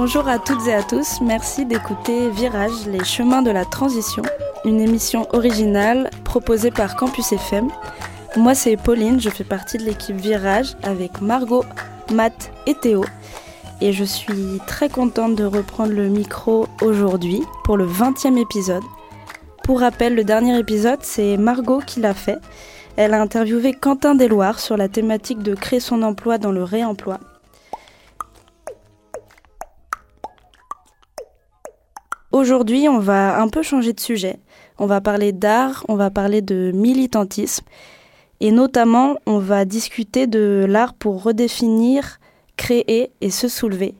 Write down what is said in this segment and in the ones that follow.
Bonjour à toutes et à tous, merci d'écouter Virage, les chemins de la transition, une émission originale proposée par Campus FM. Moi c'est Pauline, je fais partie de l'équipe Virage avec Margot, Matt et Théo. Et je suis très contente de reprendre le micro aujourd'hui pour le 20e épisode. Pour rappel, le dernier épisode, c'est Margot qui l'a fait. Elle a interviewé Quentin Desloirs sur la thématique de créer son emploi dans le réemploi. Aujourd'hui, on va un peu changer de sujet. On va parler d'art, on va parler de militantisme. Et notamment, on va discuter de l'art pour redéfinir, créer et se soulever.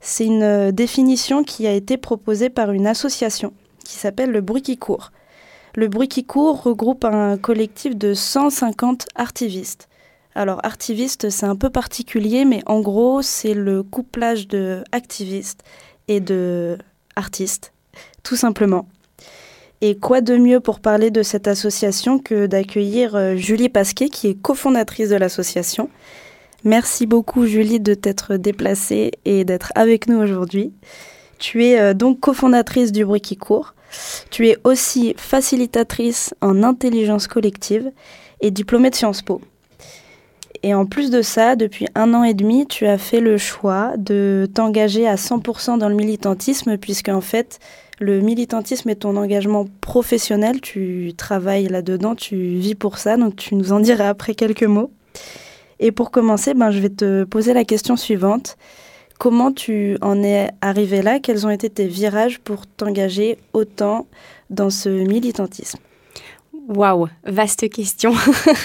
C'est une définition qui a été proposée par une association qui s'appelle Le Bruit qui court. Le Bruit qui court regroupe un collectif de 150 artivistes. Alors, artiviste, c'est un peu particulier, mais en gros, c'est le couplage de activistes et de artistes, tout simplement. Et quoi de mieux pour parler de cette association que d'accueillir euh, Julie Pasquet, qui est cofondatrice de l'association. Merci beaucoup Julie de t'être déplacée et d'être avec nous aujourd'hui. Tu es euh, donc cofondatrice du Bruit qui court. Tu es aussi facilitatrice en intelligence collective et diplômée de Sciences Po. Et en plus de ça, depuis un an et demi, tu as fait le choix de t'engager à 100% dans le militantisme, puisque en fait, le militantisme est ton engagement professionnel, tu travailles là-dedans, tu vis pour ça, donc tu nous en diras après quelques mots. Et pour commencer, ben, je vais te poser la question suivante. Comment tu en es arrivé là? Quels ont été tes virages pour t'engager autant dans ce militantisme? Waouh, vaste question.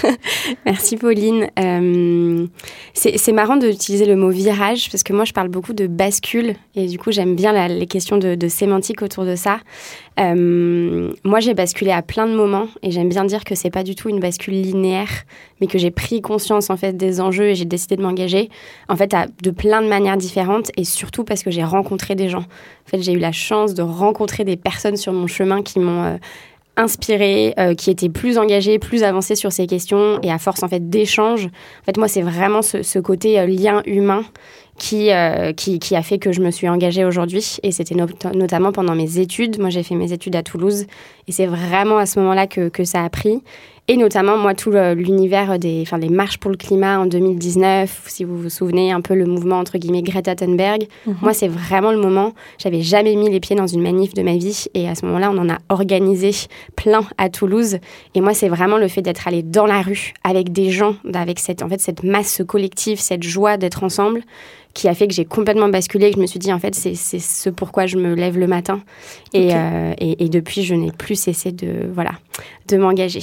Merci Pauline. Euh, c'est marrant d'utiliser le mot virage parce que moi je parle beaucoup de bascule et du coup j'aime bien les questions de, sémantique autour de ça. Euh, moi j'ai basculé à plein de moments et j'aime bien dire que c'est pas du tout une bascule linéaire mais que j'ai pris conscience en fait des enjeux et j'ai décidé de m'engager en fait à, de plein de manières différentes et surtout parce que j'ai rencontré des gens. En fait j'ai eu la chance de rencontrer des personnes sur mon chemin qui m'ont euh, inspirés, euh, qui étaient plus engagés, plus avancés sur ces questions et à force en fait d'échanges. En fait, moi, c'est vraiment ce, côté euh, lien humain qui, euh, qui, qui, a fait que je me suis engagée aujourd'hui. Et c'était notamment pendant mes études. Moi, j'ai fait mes études à Toulouse. Et c'est vraiment à ce moment-là que, que ça a pris. Et notamment, moi, tout l'univers des enfin, les marches pour le climat en 2019, si vous vous souvenez, un peu le mouvement, entre guillemets, Greta Thunberg. Mhm. Moi, c'est vraiment le moment. J'avais jamais mis les pieds dans une manif de ma vie. Et à ce moment-là, on en a organisé plein à Toulouse. Et moi, c'est vraiment le fait d'être allé dans la rue avec des gens, avec cette, en fait, cette masse collective, cette joie d'être ensemble qui a fait que j'ai complètement basculé, que je me suis dit, en fait, c'est ce pourquoi je me lève le matin. Et, euh, et, et depuis, je n'ai plus cessé de, voilà, de m'engager.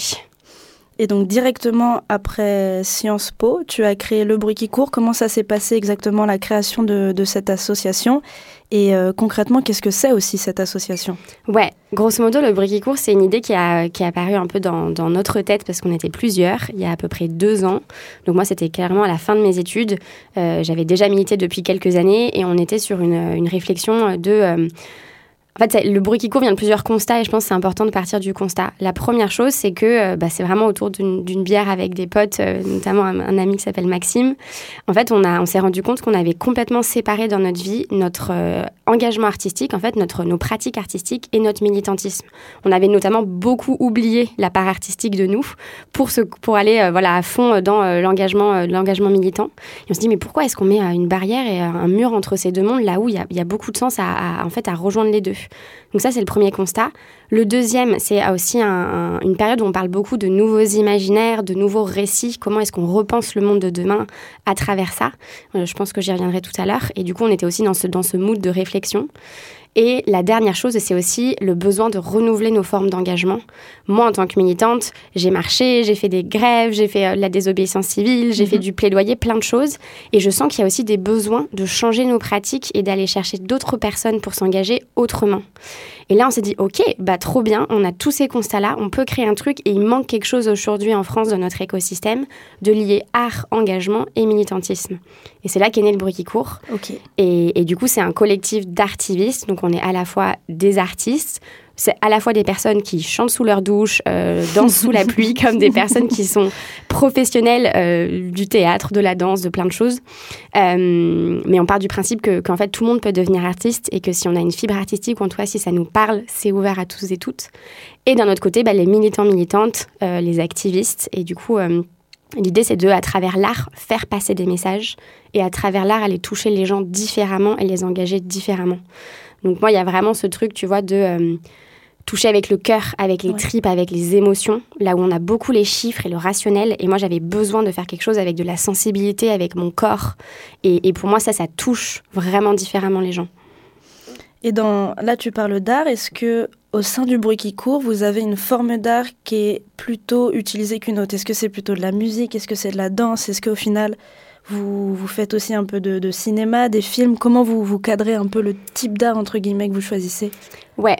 Et donc directement après Sciences Po, tu as créé Le Bruit qui court. Comment ça s'est passé exactement la création de, cette association? Et euh, concrètement, qu'est-ce que c'est aussi cette association? Ouais, grosso modo, Le Bruit qui court, c'est une idée qui a, qui a apparu un peu dans, dans notre tête parce qu'on était plusieurs il y a à peu près deux ans. Donc moi, c'était clairement à la fin de mes études. Euh, J'avais déjà milité depuis quelques années et on était sur une, une réflexion de... Euh, en fait, le bruit qui court vient de plusieurs constats et je pense que c'est important de partir du constat. La première chose, c'est que euh, bah, c'est vraiment autour d'une bière avec des potes, euh, notamment un, ami qui s'appelle Maxime. En fait, on, on s'est rendu compte qu'on avait complètement séparé dans notre vie notre euh, engagement artistique, en fait, notre, nos pratiques artistiques et notre militantisme. On avait notamment beaucoup oublié la part artistique de nous pour, se, pour aller voilà, à fond dans l'engagement l'engagement militant. Et on se dit, mais pourquoi est-ce qu'on met une barrière et un mur entre ces deux mondes là où il y a, beaucoup de sens à, en fait, à rejoindre les deux? Donc ça, c'est le premier constat. Le deuxième, c'est aussi une période où on parle beaucoup de nouveaux imaginaires, de nouveaux récits. Comment est-ce qu'on repense le monde de demain à travers ça? Euh, Je pense que j'y reviendrai tout à l'heure. Et du coup, on était aussi dans ce, dans ce mood de réflexion. Et la dernière chose, c'est aussi le besoin de renouveler nos formes d'engagement. Moi, en tant que militante, j'ai marché, j'ai fait des grèves, j'ai fait euh, la désobéissance civile, j'ai fait mhm. du plaidoyer, plein de choses. Et je sens qu'il y a aussi des besoins de changer nos pratiques et d'aller chercher d'autres personnes pour s'engager autrement. Et là, on s'est dit, OK, bah trop bien, on a tous ces constats-là, on peut créer un truc et il manque quelque chose aujourd'hui en France dans notre écosystème de lier art, engagement et militantisme. Et c'est là qu'est né le bruit qui court. Et, et, du coup, c'est un collectif d'artivistes. Donc, on est à la fois des artistes, c'est à la fois des personnes qui chantent sous leur douche, euh, dansent sous la pluie, comme des personnes qui sont professionnelles euh, du théâtre, de la danse, de plein de choses. Euh, mais on part du principe que, qu'en fait, tout le monde peut devenir artiste et que si on a une fibre artistique, ou en si ça nous parle, c'est ouvert à tous et toutes. Et d'un autre côté, bah, les militants, militantes, les activistes. Et du coup, l'idée, c'est de, à travers l'art, faire passer des messages et à travers l'art, aller toucher les gens différemment et les engager différemment. Donc moi, il y a vraiment ce truc, tu vois, de euh, toucher avec le cœur, avec les tripes, avec les émotions, là où on a beaucoup les chiffres et le rationnel. Et moi, j'avais besoin de faire quelque chose avec de la sensibilité, avec mon corps. Et, pour moi, ça, ça touche vraiment différemment les gens. Et dans, là, tu parles d'art. Est-ce que au sein du bruit qui court, vous avez une forme d'art qui est plutôt utilisée qu'une autre? Est-ce que c'est plutôt de la musique? Est-ce que c'est de la danse? Est-ce qu'au final, vous, faites aussi un peu de, cinéma, des films. Comment vous, vous cadrez un peu le type d'art, entre guillemets, que vous choisissez? Ouais,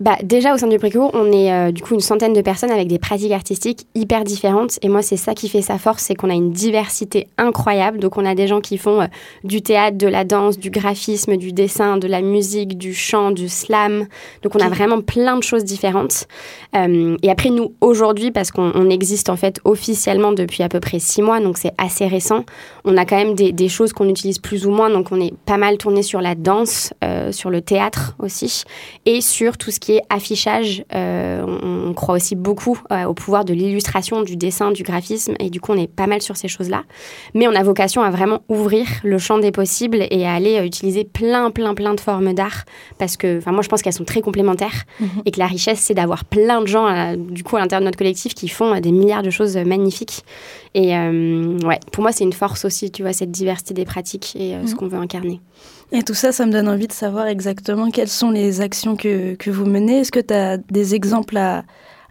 bah déjà au sein du Préco, on est euh, du coup une centaine de personnes avec des pratiques artistiques hyper différentes. Et moi, c'est ça qui fait sa force, c'est qu'on a une diversité incroyable. Donc, on a des gens qui font euh, du théâtre, de la danse, du graphisme, du dessin, de la musique, du chant, du slam. Donc, on a vraiment plein de choses différentes. Euh, et après, nous aujourd'hui, parce qu'on existe en fait officiellement depuis à peu près six mois, donc c'est assez récent, on a quand même des, des choses qu'on utilise plus ou moins. Donc, on est pas mal tourné sur la danse, sur le théâtre aussi. Et sur tout ce qui est affichage. Euh, on, croit aussi beaucoup euh, au pouvoir de l'illustration, du dessin, du graphisme, et du coup, on est pas mal sur ces choses-là. Mais on a vocation à vraiment ouvrir le champ des possibles et à aller euh, utiliser plein, plein, plein de formes d'art, parce que, enfin, moi, je pense qu'elles sont très complémentaires mhm. et que la richesse, c'est d'avoir plein de gens, du coup, à l'intérieur de notre collectif qui font des milliards de choses magnifiques. Et ouais, pour moi, c'est une force aussi, tu vois, cette diversité des pratiques et ce mhm. qu'on veut incarner. Et tout ça, ça me donne envie de savoir exactement quelles sont les actions que, que vous menez. Est-ce que tu as des exemples à,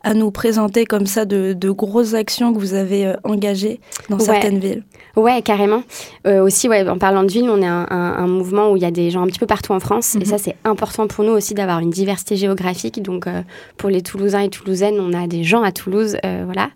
à nous présenter comme ça de, de, grosses actions que vous avez euh, engagées dans certaines villes Ouais, carrément. Euh, aussi, ouais, en parlant de ville, on est un, un, mouvement où il y a des gens un petit peu partout en France. Et mhm. ça, c'est important pour nous aussi d'avoir une diversité géographique. Donc, euh, pour les Toulousains et Toulousaines, on a des gens à Toulouse, voilà.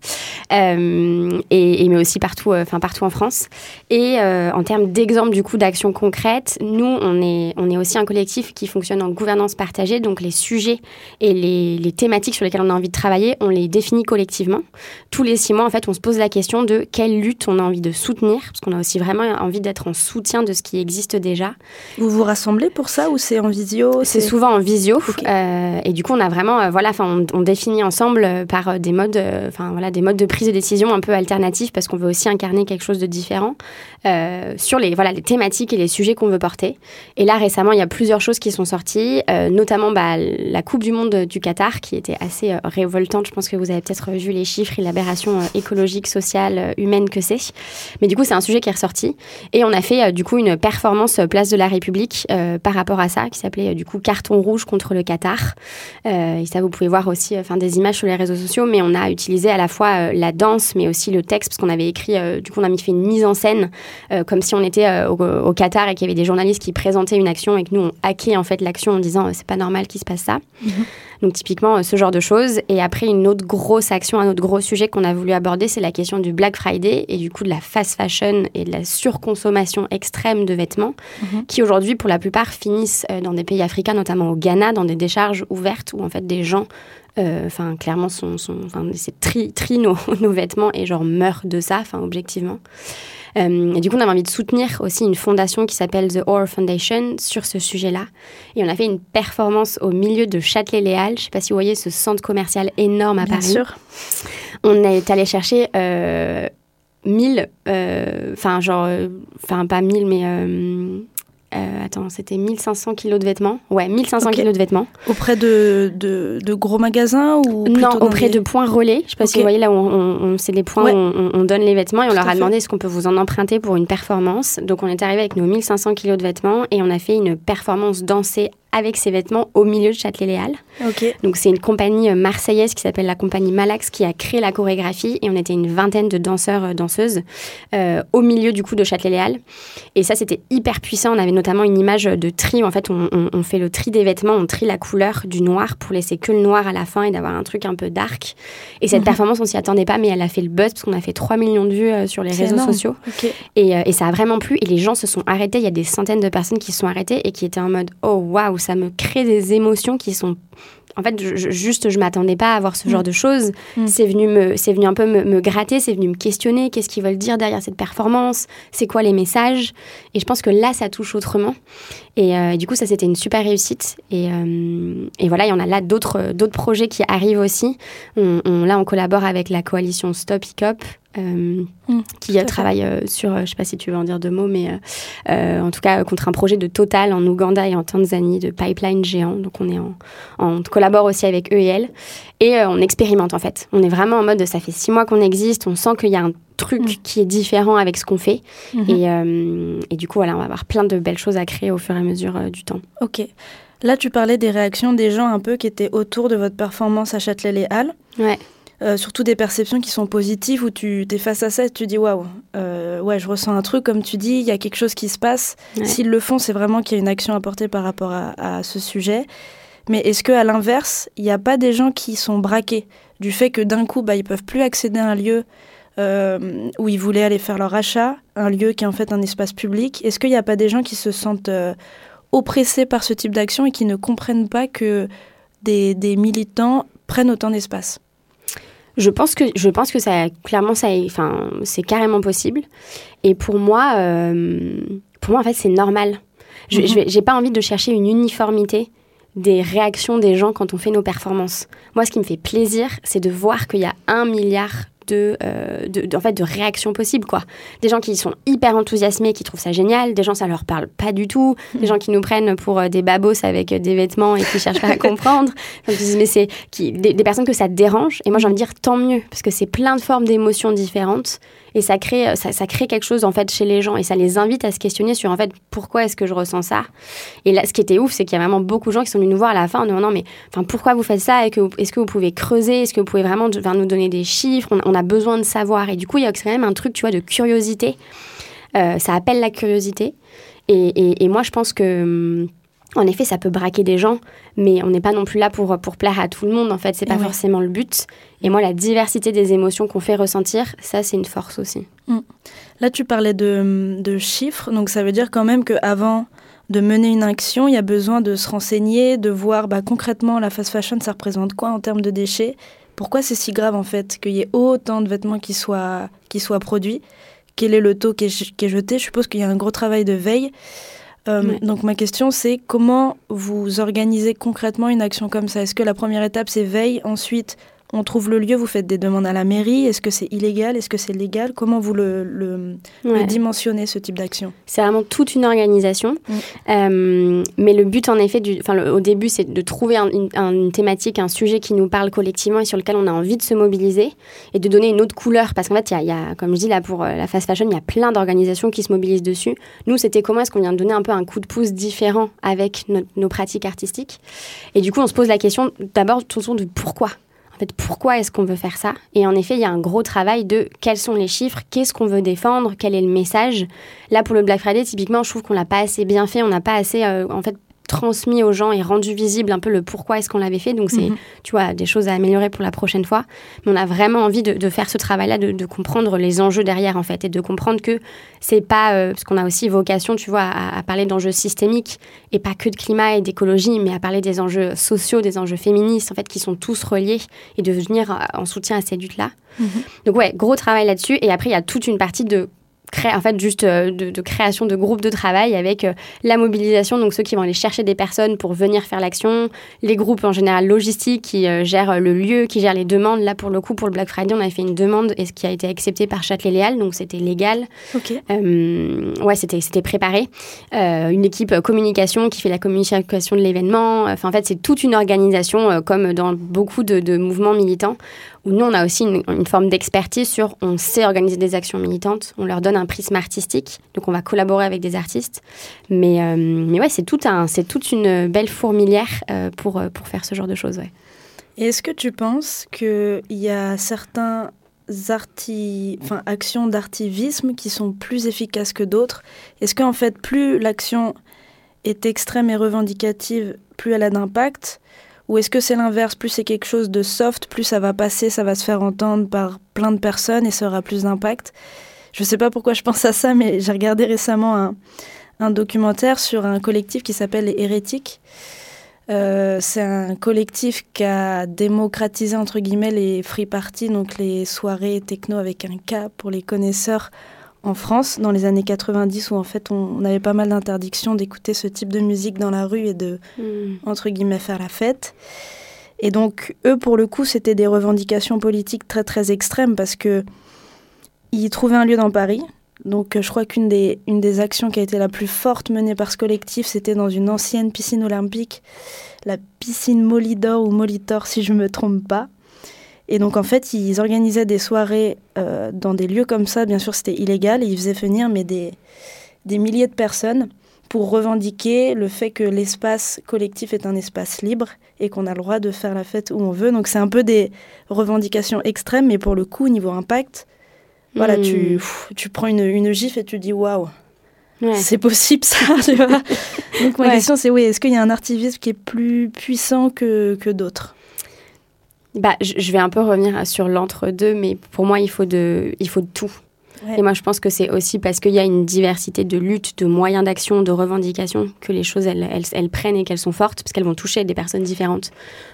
Et, et, mais aussi partout, enfin partout en France. Et en termes d'exemples du coup d'actions concrètes, nous, on est, on est aussi un collectif qui fonctionne en gouvernance partagée. Donc, les sujets et les, les thématiques sur lesquelles on a envie de travailler on les définit collectivement. Tous les six mois, en fait, on se pose la question de quelle lutte on a envie de soutenir, parce qu'on a aussi vraiment envie d'être en soutien de ce qui existe déjà. Vous vous rassemblez pour ça ou c'est en visio C'est souvent en visio. Euh, et du coup, on a vraiment, euh, voilà, on, on définit ensemble euh, par des modes, enfin voilà, des modes de prise de décision un peu alternatifs, parce qu'on veut aussi incarner quelque chose de différent sur les, voilà, les thématiques et les sujets qu'on veut porter. Et là, récemment, il y a plusieurs choses qui sont sorties, notamment bah, la Coupe du Monde du Qatar, qui était assez je pense que vous avez peut-être vu les chiffres et l'aberration euh, écologique, sociale, euh, humaine que c'est. Mais du coup, c'est un sujet qui est ressorti. Et on a fait euh, du coup une performance Place de la République par rapport à ça, qui s'appelait du coup Carton rouge contre le Qatar. et ça, vous pouvez voir aussi enfin, des images sur les réseaux sociaux, mais on a utilisé à la fois la danse, mais aussi le texte, parce qu'on avait écrit, du coup, on a fait une mise en scène, comme si on était au, Qatar et qu'il y avait des journalistes qui présentaient une action et que nous, on hackait en fait l'action en disant c'est pas normal qu'il se passe ça. Mhm. Donc typiquement ce genre de choses. Et après une autre grosse action, un autre gros sujet qu'on a voulu aborder, c'est la question du Black Friday et du coup de la fast fashion et de la surconsommation extrême de vêtements mhm. qui aujourd'hui pour la plupart finissent euh, dans des pays africains, notamment au Ghana, dans des décharges ouvertes où en fait des gens euh, enfin clairement sont, sont c'est tri, tri nos, nos, vêtements et genre meurent de ça enfin objectivement euh, et du coup, on avait envie de soutenir aussi une fondation qui s'appelle The Ore Foundation sur ce sujet-là. Et on a fait une performance au milieu de Châtelet-Léal. Je ne sais pas si vous voyez ce centre commercial énorme à Bien Paris. Sûr. On est allé chercher euh, 1000, euh, enfin genre, euh, enfin pas 1000, mais euh, attends, c'était 1500 kilos de vêtements. Ouais, 1500 kilos de vêtements. Auprès de, de, de gros magasins ou Non, auprès de points relais. Je sais pas si vous voyez là, on, c'est les points où on, donne les vêtements et on leur a demandé est-ce qu'on peut vous en emprunter pour une performance. Donc on est arrivé avec nos 1500 kilos de vêtements et on a fait une performance dansée avec ses vêtements au milieu de Châtelet-Léal. Ok. Donc c'est une compagnie euh, marseillaise qui s'appelle la compagnie Malax qui a créé la chorégraphie et on était une vingtaine de danseurs euh, danseuses euh, au milieu du coup de Châtelet-Léal. Et ça c'était hyper puissant. On avait notamment une image de tri. En fait on, on- on fait le tri des vêtements, on trie la couleur du noir pour laisser que le noir à la fin et d'avoir un truc un peu dark. Et cette Mhm. performance on s'y attendait pas mais elle a fait le buzz parce qu'on a fait 3 millions de vues euh, sur les réseaux énorme. sociaux. Et, euh, et ça a vraiment plu. Et les gens se sont arrêtés. Il y a des centaines de personnes qui se sont arrêtées et qui étaient en mode Oh waouh, ça me crée des émotions qui sont. En fait, je- juste, je m'attendais pas à voir ce Mm. genre de choses. Mm. C'est venu, me, c'est venu un peu me, me gratter, c'est venu me questionner. Qu'est-ce qu'ils veulent dire derrière cette performance? C'est quoi les messages? Et je pense que là, ça touche autrement. Et euh, du coup, ça, c'était une super réussite. Et, euh, et voilà, il y en a là d'autres, d'autres projets qui arrivent aussi. On, on- là, on collabore avec la coalition Stop Hiccup. Euh, Mm, qui euh, travaille euh, sur, je sais pas si tu veux en dire deux mots, mais euh, en tout cas contre un projet de Total en Ouganda et en Tanzanie de pipeline géant. Donc on est en, on collabore aussi avec eux et elles et on expérimente en fait. On est vraiment en mode ça fait six mois qu'on existe, on sent qu'il y a un truc Mm. qui est différent avec ce qu'on fait Mhm. et, et du coup voilà on va avoir plein de belles choses à créer au fur et à mesure du temps. Ok. Là, tu parlais des réactions des gens un peu qui étaient autour de votre performance à Châtelet-Les-Halles. Ouais. Euh, surtout des perceptions qui sont positives où tu es face à ça et tu dis waouh, euh, ouais, je ressens un truc, comme tu dis, il y a quelque chose qui se passe. Ouais. S'ils le font, c'est vraiment qu'il y a une action apportée par rapport à, à ce sujet. Mais est-ce que à l'inverse, il n'y a pas des gens qui sont braqués du fait que d'un coup, bah, ils peuvent plus accéder à un lieu euh, où ils voulaient aller faire leur achat, un lieu qui est en fait un espace public? Est-ce qu'il n'y a pas des gens qui se sentent euh, oppressés par ce type d'action et qui ne comprennent pas que des, des militants prennent autant d'espace? Je pense que je pense que ça clairement ça enfin c'est carrément possible et pour moi euh, pour moi en fait c'est normal. Je, Mhm. vais- j'ai pas envie de chercher une uniformité des réactions des gens quand on fait nos performances. Moi ce qui me fait plaisir c'est de voir qu'il y a un milliard de, euh, de, de- en fait, de réactions possibles. Quoi. Des gens qui sont hyper enthousiasmés, qui trouvent ça génial, des gens ça leur parle pas du tout, des gens qui nous prennent pour euh, des babos avec euh, des vêtements et qui cherchent pas à comprendre. Mais c'est qui, des, des personnes que ça dérange. Et moi, j'ai envie de dire tant mieux, parce que c'est plein de formes d'émotions différentes. Et ça crée, euh, ça, crée quelque chose en fait chez les gens et ça les invite à se questionner sur en fait pourquoi est-ce que je ressens ça. Et là, ce qui était ouf, c'est qu'il y a vraiment beaucoup de gens qui sont venus nous voir à la fin en demandant mais enfin pourquoi vous faites ça? Et que est-ce que vous pouvez creuser, est-ce que vous pouvez vraiment nous donner des chiffres, on, a besoin de savoir. Et du coup, il y a quand même un truc tu vois de curiosité. Euh, ça appelle la curiosité. Et, et- et moi, je pense que hum, en effet, ça peut braquer des gens, mais on n'est pas non plus là pour, pour plaire à tout le monde. En fait, c'est pas Ouais. forcément le but. Et moi, la diversité des émotions qu'on fait ressentir, ça, c'est une force aussi. Là, tu parlais de, de chiffres, donc ça veut dire quand même qu'avant de mener une action, il y a besoin de se renseigner, de voir bah, concrètement la fast fashion, ça représente quoi en termes de déchets? Pourquoi c'est si grave en fait qu'il y ait autant de vêtements qui soient, qui soient produits? Quel est le taux qui est, qui est jeté? Je suppose qu'il y a un gros travail de veille. Euh, Ouais. Donc ma question c'est comment vous organisez concrètement une action comme ça? Est-ce que la première étape c'est veille, ensuite on trouve le lieu, vous faites des demandes à la mairie, est-ce que c'est illégal, est-ce que c'est légal Comment vous le, le, le Ouais. dimensionnez ce type d'action? C'est vraiment toute une organisation. Mm. Euh, mais le but, en effet, du, enfin, le- au début, c'est de trouver un- une, un- une thématique, un sujet qui nous parle collectivement et sur lequel on a envie de se mobiliser et de donner une autre couleur. Parce qu'en fait, y a, il y a, comme je dis là pour euh, la fast fashion, il y a plein d'organisations qui se mobilisent dessus. Nous, c'était comment est-ce qu'on vient de donner un peu un coup de pouce différent avec nos pratiques artistiques? Et du coup, on se pose la question d'abord de pourquoi? Pourquoi est-ce qu'on veut faire ça Et en effet, il y a un gros travail de quels sont les chiffres, qu'est-ce qu'on veut défendre, quel est le message. Là, pour le Black Friday, typiquement, je trouve qu'on l'a pas assez bien fait, on n'a pas assez, euh, en fait, transmis aux gens et rendu visible un peu le pourquoi est-ce qu'on l'avait fait. Donc, c'est, Mhm. tu vois, des choses à améliorer pour la prochaine fois. Mais on a vraiment envie de, de faire ce travail-là, de, de comprendre les enjeux derrière, en fait, et de comprendre que c'est pas, euh, parce qu'on a aussi vocation, tu vois, à, à parler d'enjeux systémiques et pas que de climat et d'écologie, mais à parler des enjeux sociaux, des enjeux féministes, en fait, qui sont tous reliés et de venir en soutien à ces luttes-là. Mhm. Donc ouais, gros travail là-dessus. Et après, il y a toute une partie de cré- en fait juste euh, de, de création de groupes de travail avec euh, la mobilisation donc ceux qui vont aller chercher des personnes pour venir faire l'action les groupes en général logistiques qui euh, gèrent le lieu qui gèrent les demandes là pour le coup pour le Black Friday on avait fait une demande et ce qui a été accepté par Châtelet-Léal donc c'était légal Ok. ouais, c'était c'était préparé. Une équipe communication qui fait la communication de l'événement. Enfin, en fait, c'est toute une organisation, comme dans beaucoup de, de mouvements militants, nous, on a aussi une, forme d'expertise sur on sait organiser des actions militantes, on leur donne un prisme artistique, donc on va collaborer avec des artistes. Mais, euh, mais ouais, c'est tout un, toute une belle fourmilière euh, pour, pour faire ce genre de choses. Ouais. est-ce que tu penses qu'il y a certains arti... enfin, actions d'artivisme qui sont plus efficaces que d'autres? Est-ce qu'en fait, plus l'action est extrême et revendicative, plus elle a d'impact Ou est-ce que c'est l'inverse Plus c'est quelque chose de soft, plus ça va passer, ça va se faire entendre par plein de personnes et ça aura plus d'impact? Je ne sais pas pourquoi je pense à ça, mais j'ai regardé récemment un, documentaire sur un collectif qui s'appelle Les Hérétiques. Euh, c'est un collectif qui a démocratisé entre guillemets les free parties, donc les soirées techno avec un K pour les connaisseurs en France dans les années 90 où en fait on, avait pas mal d'interdictions d'écouter ce type de musique dans la rue et de hmm. entre guillemets faire la fête. Et donc eux pour le coup c'était des revendications politiques très très extrêmes parce que ils trouvaient un lieu dans Paris. Donc je crois qu'une des, une des actions qui a été la plus forte menée par ce collectif c'était dans une ancienne piscine olympique, la piscine Molidor ou Molitor si je me trompe pas. Et donc en fait, ils organisaient des soirées euh, dans des lieux comme ça. Bien sûr, c'était illégal et ils faisaient venir mais des, des milliers de personnes pour revendiquer le fait que l'espace collectif est un espace libre et qu'on a le droit de faire la fête où on veut. Donc c'est un peu des revendications extrêmes, mais pour le coup, niveau impact, voilà, tu, hmm. tu prends une, une gifle et tu dis waouh. C'est possible ça, tu vois. Donc ma question c'est oui, est-ce qu'il y a un artivisme qui est plus puissant que, que d'autres? Bah, je vais un peu revenir sur l'entre-deux, mais pour moi, il faut de, il faut de tout. Et moi, je pense que c'est aussi parce qu'il y a une diversité de luttes, de moyens d'action, de revendications, que les choses, elles, elles, prennent et qu'elles sont fortes, parce qu'elles vont toucher des personnes différentes.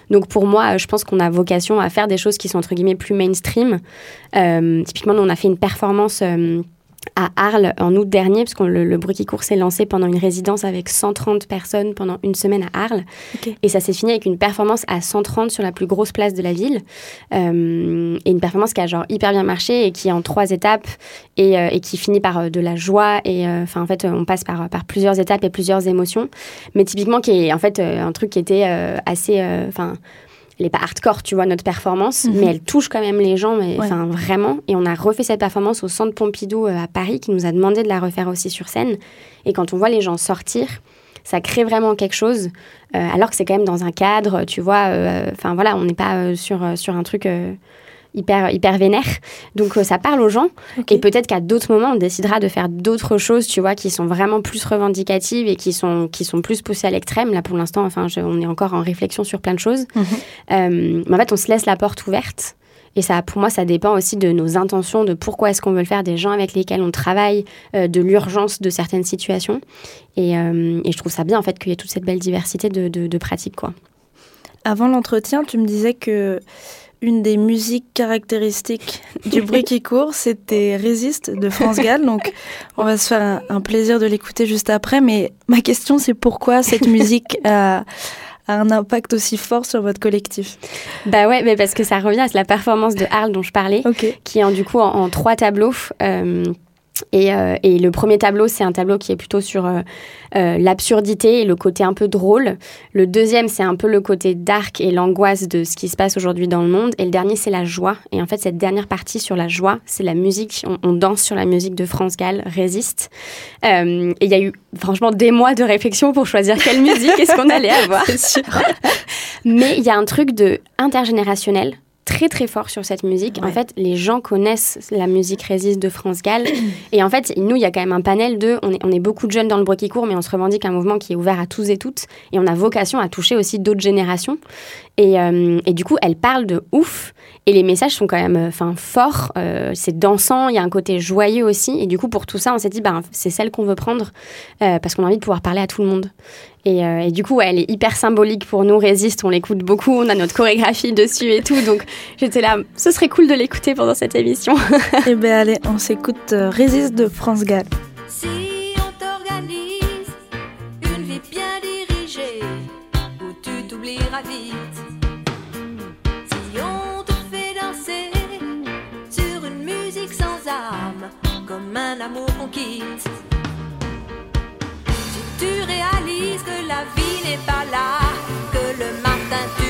Donc pour moi, je pense qu'on a vocation à faire des choses qui sont, entre guillemets, plus mainstream. Euh, typiquement, nous, on a fait une performance... Euh, à Arles en août dernier, parce que le, le bruit qui court s'est lancé pendant une résidence avec 130 personnes pendant une semaine à Arles. Et ça s'est fini avec une performance à 130 sur la plus grosse place de la ville. Euh, et une performance qui a genre hyper bien marché et qui est en trois étapes et, euh, et qui finit par euh, de la joie. Et enfin, en fait, on passe par, par plusieurs étapes et plusieurs émotions. Mais typiquement, qui est en fait un truc qui était assez. Enfin elle n'est pas hardcore, tu vois, notre performance, mhm. mais elle touche quand même les gens, mais enfin vraiment. Et on a refait cette performance au Centre Pompidou euh, à Paris, qui nous a demandé de la refaire aussi sur scène. Et quand on voit les gens sortir, ça crée vraiment quelque chose, euh, alors que c'est quand même dans un cadre, tu vois. Euh, enfin voilà, on n'est pas sur, sur un truc hyper, hyper vénère. Donc euh, ça parle aux gens. Et peut-être qu'à d'autres moments, on décidera de faire d'autres choses, tu vois, qui sont vraiment plus revendicatives et qui sont, qui sont plus poussées à l'extrême. Là, pour l'instant, enfin, on est encore en réflexion sur plein de choses. Mhm. Euh, mais en fait, on se laisse la porte ouverte. Et ça, pour moi, ça dépend aussi de nos intentions, de pourquoi est-ce qu'on veut le faire, des gens avec lesquels on travaille, euh, de l'urgence de certaines situations. Et, et, je trouve ça bien, en fait, qu'il y ait toute cette belle diversité de, de, de pratiques, quoi. Avant l'entretien, tu me disais que une des musiques caractéristiques du bruit qui court, c'était Résiste de France Gall. Donc, on va se faire un, plaisir de l'écouter juste après. Mais ma question, c'est pourquoi cette musique a, un impact aussi fort sur votre collectif? Bah ouais, mais parce que ça revient à la performance de Arles dont je parlais, qui est en, du coup en, trois tableaux. Euh, euh, et, le premier tableau, c'est un tableau qui est plutôt sur euh, euh, l'absurdité et le côté un peu drôle. Le deuxième, c'est un peu le côté dark et l'angoisse de ce qui se passe aujourd'hui dans le monde. Et le dernier, c'est la joie. Et en fait, cette dernière partie sur la joie, c'est la musique. On, danse sur la musique de France Gall, Résiste. et il y a eu franchement des mois de réflexion pour choisir quelle musique est-ce qu'on allait avoir. Mais il y a un truc de intergénérationnel très très fort sur cette musique. En fait, les gens connaissent la musique Résiste de France Gall. et en fait, nous, il y a quand même un panel de. On est, on est beaucoup de jeunes dans le qui court, mais on se revendique un mouvement qui est ouvert à tous et toutes. Et on a vocation à toucher aussi d'autres générations. Et, euh, et, du coup, elle parle de ouf. Et les messages sont quand même euh, enfin, forts. Euh, c'est dansant, il y a un côté joyeux aussi. Et du coup, pour tout ça, on s'est dit, bah, c'est celle qu'on veut prendre parce qu'on a envie de pouvoir parler à tout le monde. Euh, et, du coup, elle est hyper symbolique pour nous, Résiste. On l'écoute beaucoup, on a notre chorégraphie dessus et tout. Donc j'étais là, ce serait cool de l'écouter pendant cette émission. eh bien, allez, on s'écoute euh, Résiste de France Gall. La vie n'est pas là, que le matin tu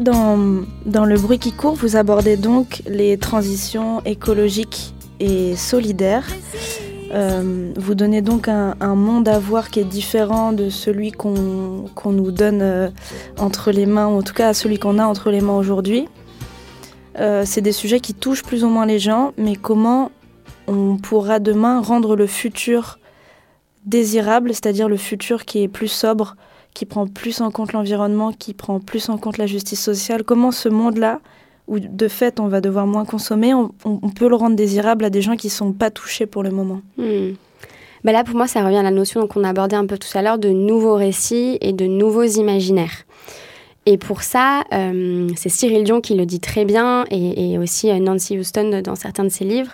Dans, Le bruit qui court, vous abordez donc les transitions écologiques et solidaires. Euh, vous donnez donc un, monde à voir qui est différent de celui qu'on qu'on nous donne euh, entre les mains, ou en tout cas celui qu'on a entre les mains aujourd'hui. Euh, C'est des sujets qui touchent plus ou moins les gens, mais comment on pourra demain rendre le futur désirable, c'est-à-dire le futur qui est plus sobre, qui prend plus en compte l'environnement, qui prend plus en compte la justice sociale. Comment ce monde-là, où de fait on va devoir moins consommer, on, peut le rendre désirable à des gens qui ne sont pas touchés pour le moment? Bah là, pour moi, ça revient à la notion qu'on abordait un peu tout à l'heure de nouveaux récits et de nouveaux imaginaires. Et pour ça, euh, c'est Cyril Dion qui le dit très bien, et, et aussi euh, Nancy Houston dans certains de ses livres,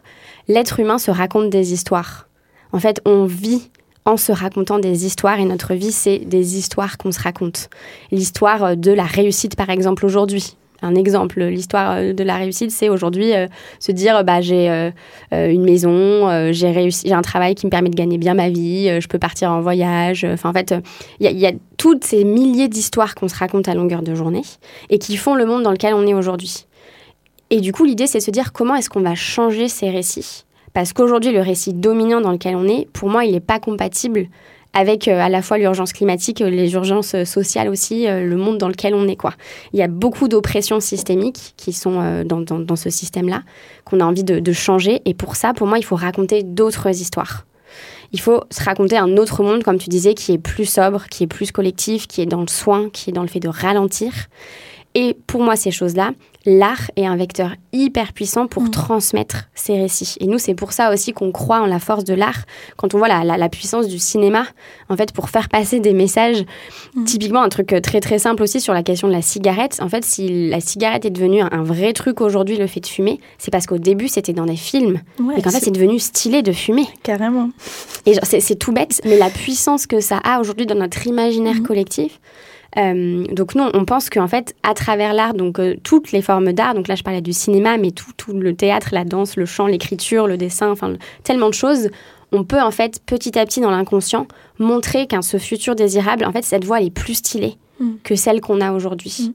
l'être humain se raconte des histoires. En fait, on vit en se racontant des histoires, et notre vie, c'est des histoires qu'on se raconte. L'histoire euh, de la réussite, par exemple, aujourd'hui. Un exemple, l'histoire euh, de la réussite, c'est aujourd'hui euh, se dire bah, j'ai une maison, j'ai réussi, j'ai un travail qui me permet de gagner bien ma vie, je peux partir en voyage. Enfin, en fait, il y, a- il y a toutes ces milliers d'histoires qu'on se raconte à longueur de journée et qui font le monde dans lequel on est aujourd'hui. Et du coup, l'idée, c'est de se dire comment est-ce qu'on va changer ces récits Parce qu'aujourd'hui, le récit dominant dans lequel on est, pour moi, il n'est pas compatible avec euh, à la fois l'urgence climatique, euh, les urgences euh, sociales aussi, le monde dans lequel on est. Il y a beaucoup d'oppressions systémiques qui sont dans ce système-là, qu'on a envie de, de changer. Et pour ça, pour moi, il faut raconter d'autres histoires. Il faut se raconter un autre monde, comme tu disais, qui est plus sobre, qui est plus collectif, qui est dans le soin, qui est dans le fait de ralentir. Et pour moi, ces choses-là, l'art est un vecteur hyper puissant pour Mm. transmettre ces récits. Et nous, c'est pour ça aussi qu'on croit en la force de l'art. Quand on voit la, la- la puissance du cinéma, en fait, pour faire passer des messages, Mm. typiquement un truc euh, très très simple aussi sur la question de la cigarette. En fait, si la cigarette est devenue un, un vrai truc aujourd'hui, le fait de fumer, c'est parce qu'au début, c'était dans des films. Ouais, et qu'en fait, c'est- devenu stylé de fumer. carrément. Et c'est tout bête, mais la puissance que ça a aujourd'hui dans notre imaginaire Mhm. collectif. Euh, donc nous, on pense qu'en fait, à travers l'art, donc euh, toutes les formes d'art, donc là je parlais du cinéma, mais tout, tout le théâtre, la danse, le chant, l'écriture, le dessin, enfin le- tellement de choses, on peut en fait petit à petit dans l'inconscient montrer qu'un ce futur désirable, en fait, cette voie elle est plus stylée Mhm. que celle qu'on a aujourd'hui. Mhm.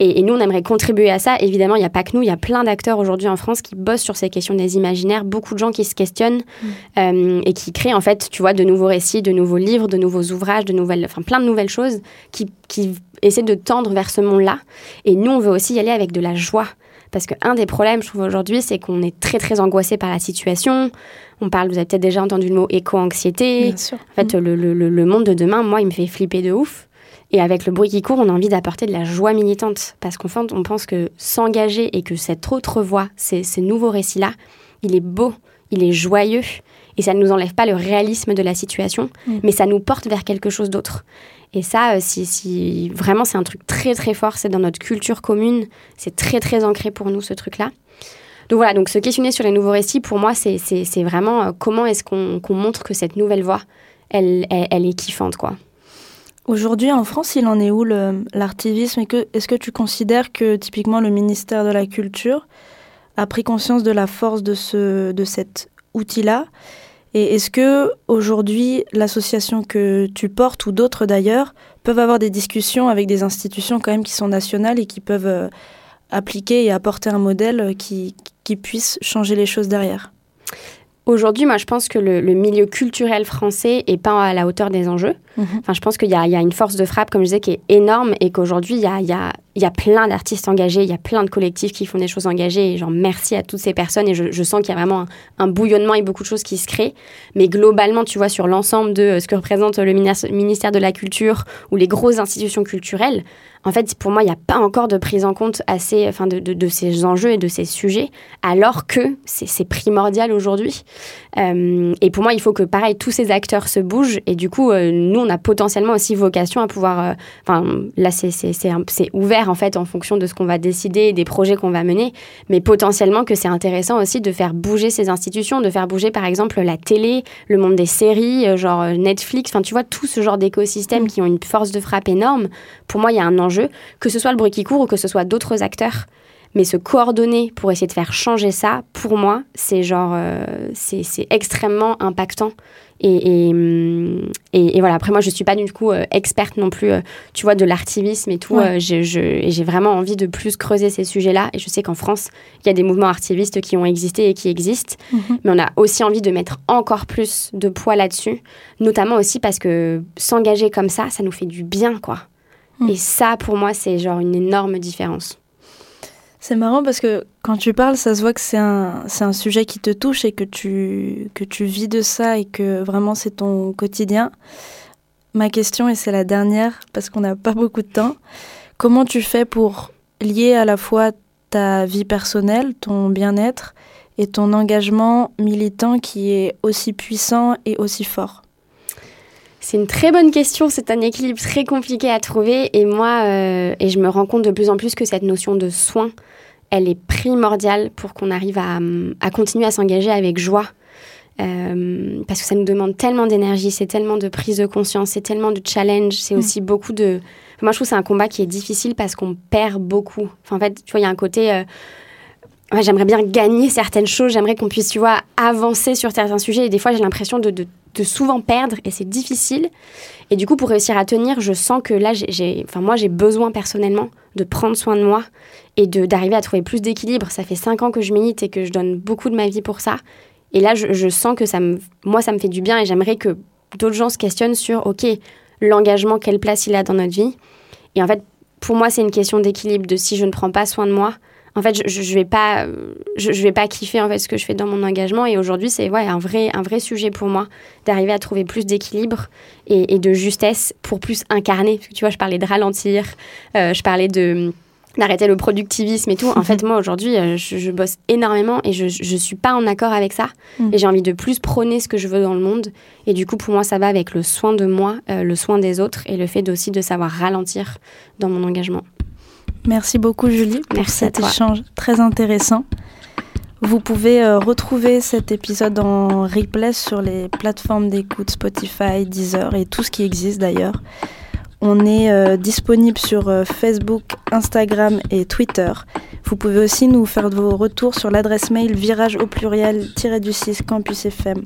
Et, et nous, on aimerait contribuer à ça. Évidemment, il n'y a pas que nous, il y a plein d'acteurs aujourd'hui en France qui bossent sur ces questions des imaginaires, beaucoup de gens qui se questionnent euh, et qui créent en fait, tu vois, de nouveaux récits, de nouveaux livres, de nouveaux ouvrages, de nouvelles, enfin plein de nouvelles choses qui, qui essaient de tendre vers ce monde-là. Et nous, on veut aussi y aller avec de la joie. Parce qu'un des problèmes, je trouve, aujourd'hui, c'est qu'on est très, très angoissé par la situation. On parle, vous avez peut-être déjà entendu le mot éco-anxiété. Bien sûr. En fait, le- le- le monde de demain, moi, il me fait flipper de ouf. Et avec le bruit qui court, on a envie d'apporter de la joie militante. Parce qu'en fait, on pense que s'engager et que cette autre voix, ces, ces nouveaux récits-là, il est beau, il est joyeux. Et ça ne nous enlève pas le réalisme de la situation, Mm. mais ça nous porte vers quelque chose d'autre. Et ça, euh, si, si vraiment, c'est un truc très très fort, c'est dans notre culture commune, c'est très très ancré pour nous ce truc-là. Donc voilà, donc se questionner sur les nouveaux récits, pour moi, c'est vraiment euh, comment est-ce qu'on montre que cette nouvelle voie, elle, elle, elle est kiffante, quoi. Aujourd'hui, en France, il en est où l'artivisme? Est-ce que tu considères que typiquement le ministère de la Culture a pris conscience de la force de, ce, de cet outil-là? Et est-ce que aujourd'hui, l'association que tu portes ou d'autres d'ailleurs peuvent avoir des discussions avec des institutions quand même qui sont nationales et qui peuvent euh, appliquer et apporter un modèle qui, qui puisse changer les choses derrière? Aujourd'hui, moi, je pense que le, le, milieu culturel français est pas à la hauteur des enjeux. Mmh. Enfin, je pense qu'il y, y, a une force de frappe, comme je disais, qui est énorme et qu'aujourd'hui, il y a, il y a plein d'artistes engagés, il y a plein de collectifs qui font des choses engagées. Et genre, merci à toutes ces personnes. Et je, je sens qu'il y a vraiment un, bouillonnement et beaucoup de choses qui se créent. Mais globalement, tu vois, sur l'ensemble de euh, ce que représente le ministère de la Culture ou les grosses institutions culturelles, en fait, pour moi, il n'y a pas encore de prise en compte assez, enfin, de, de, ces enjeux et de ces sujets, alors que c'est primordial aujourd'hui. Euh, et pour moi, il faut que, pareil, tous ces acteurs se bougent. Et du coup, euh, nous, on a potentiellement aussi vocation à pouvoir. Euh, enfin, là, c'est ouvert, en fait, en fonction de ce qu'on va décider et des projets qu'on va mener. Mais potentiellement que c'est intéressant aussi de faire bouger ces institutions, de faire bouger, par exemple, la télé, le monde des séries, euh, genre Netflix. Enfin, tu vois, tout ce genre d'écosystèmes mmh. qui ont une force de frappe énorme. Pour moi, il y a un enjeu, que ce soit le bruit qui court ou que ce soit d'autres acteurs. Mais se coordonner pour essayer de faire changer ça, pour moi, c'est genre, euh, c'est extrêmement impactant. Et, et, et, et, voilà, après moi, je suis pas du coup euh, experte non plus, euh, tu vois, de l'artivisme et tout. Ouais. Euh, j'ai vraiment envie de plus creuser ces sujets-là. Et je sais qu'en France, il y a des mouvements activistes qui ont existé et qui existent. Mm -hmm. Mais on a aussi envie de mettre encore plus de poids là-dessus. Notamment aussi parce que s'engager comme ça, ça nous fait du bien, quoi. Mm. Et ça, pour moi, c'est genre une énorme différence. C'est marrant parce que quand tu parles, ça se voit que c'est un, c'est un sujet qui te touche et que tu, que tu vis de ça et que vraiment c'est ton quotidien. Ma question, et c'est la dernière parce qu'on n'a pas beaucoup de temps, comment tu fais pour lier à la fois ta vie personnelle, ton bien-être et ton engagement militant qui est aussi puissant et aussi fort? C'est une très bonne question, c'est un équilibre très compliqué à trouver et moi, euh, et je me rends compte de plus en plus que cette notion de soin, elle est primordiale pour qu'on arrive à, à, continuer à s'engager avec joie. Euh, parce que ça nous demande tellement d'énergie, c'est tellement de prise de conscience, c'est tellement de challenge, c'est mmh. aussi beaucoup de... Enfin, moi, je trouve que c'est un combat qui est difficile parce qu'on perd beaucoup. Enfin, en fait, tu vois, il y a un côté... Euh, ouais, j'aimerais bien gagner certaines choses, j'aimerais qu'on puisse, tu vois, avancer sur certains sujets. Et des fois, j'ai l'impression de, de, de, souvent perdre et c'est difficile. Et du coup, pour réussir à tenir, je sens que là, j'ai, enfin, moi, j'ai besoin personnellement de prendre soin de moi et d'arriver à trouver plus d'équilibre. Ça fait cinq ans que je milite et que je donne beaucoup de ma vie pour ça. Et là, je, je sens que ça me, moi, ça me fait du bien et j'aimerais que d'autres gens se questionnent sur, OK, l'engagement, quelle place il a dans notre vie. Et en fait, pour moi, c'est une question d'équilibre, de si je ne prends pas soin de moi, en fait, je, je vais pas, je, je, vais pas kiffer en fait ce que je fais dans mon engagement. Et aujourd'hui, c'est ouais un vrai, un vrai sujet pour moi d'arriver à trouver plus d'équilibre et, et, de justesse pour plus incarner. Parce que tu vois, je parlais de ralentir, euh, je parlais de d'arrêter le productivisme et tout. En fait, moi, aujourd'hui, euh, je, je, bosse énormément et je ne suis pas en accord avec ça. Mm. Et j'ai envie de plus prôner ce que je veux dans le monde. Et du coup, pour moi, ça va avec le soin de moi, euh, le soin des autres et le fait aussi de savoir ralentir dans mon engagement. Merci beaucoup Julie pour Merci cet échange très intéressant. Vous pouvez euh, retrouver cet épisode en replay sur les plateformes d'écoute Spotify, Deezer et tout ce qui existe d'ailleurs. On est euh, disponible sur euh, Facebook, Instagram et Twitter. Vous pouvez aussi nous faire vos retours sur l'adresse mail virage au pluriel du 6 campusfm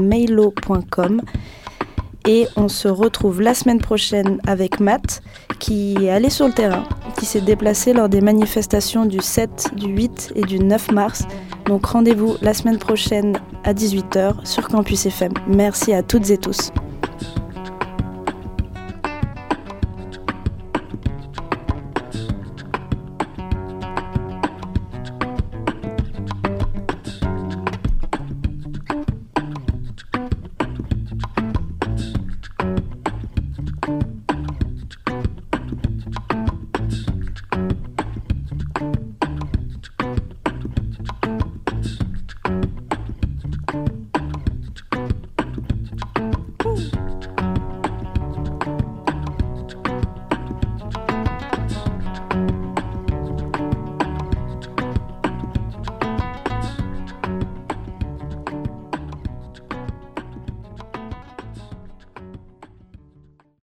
mailo.com et on se retrouve la semaine prochaine avec Matt qui est allé sur le terrain, qui s'est déplacé lors des manifestations du 7, du 8 et du 9 mars. Donc rendez-vous la semaine prochaine à 18h sur Campus FM. Merci à toutes et tous.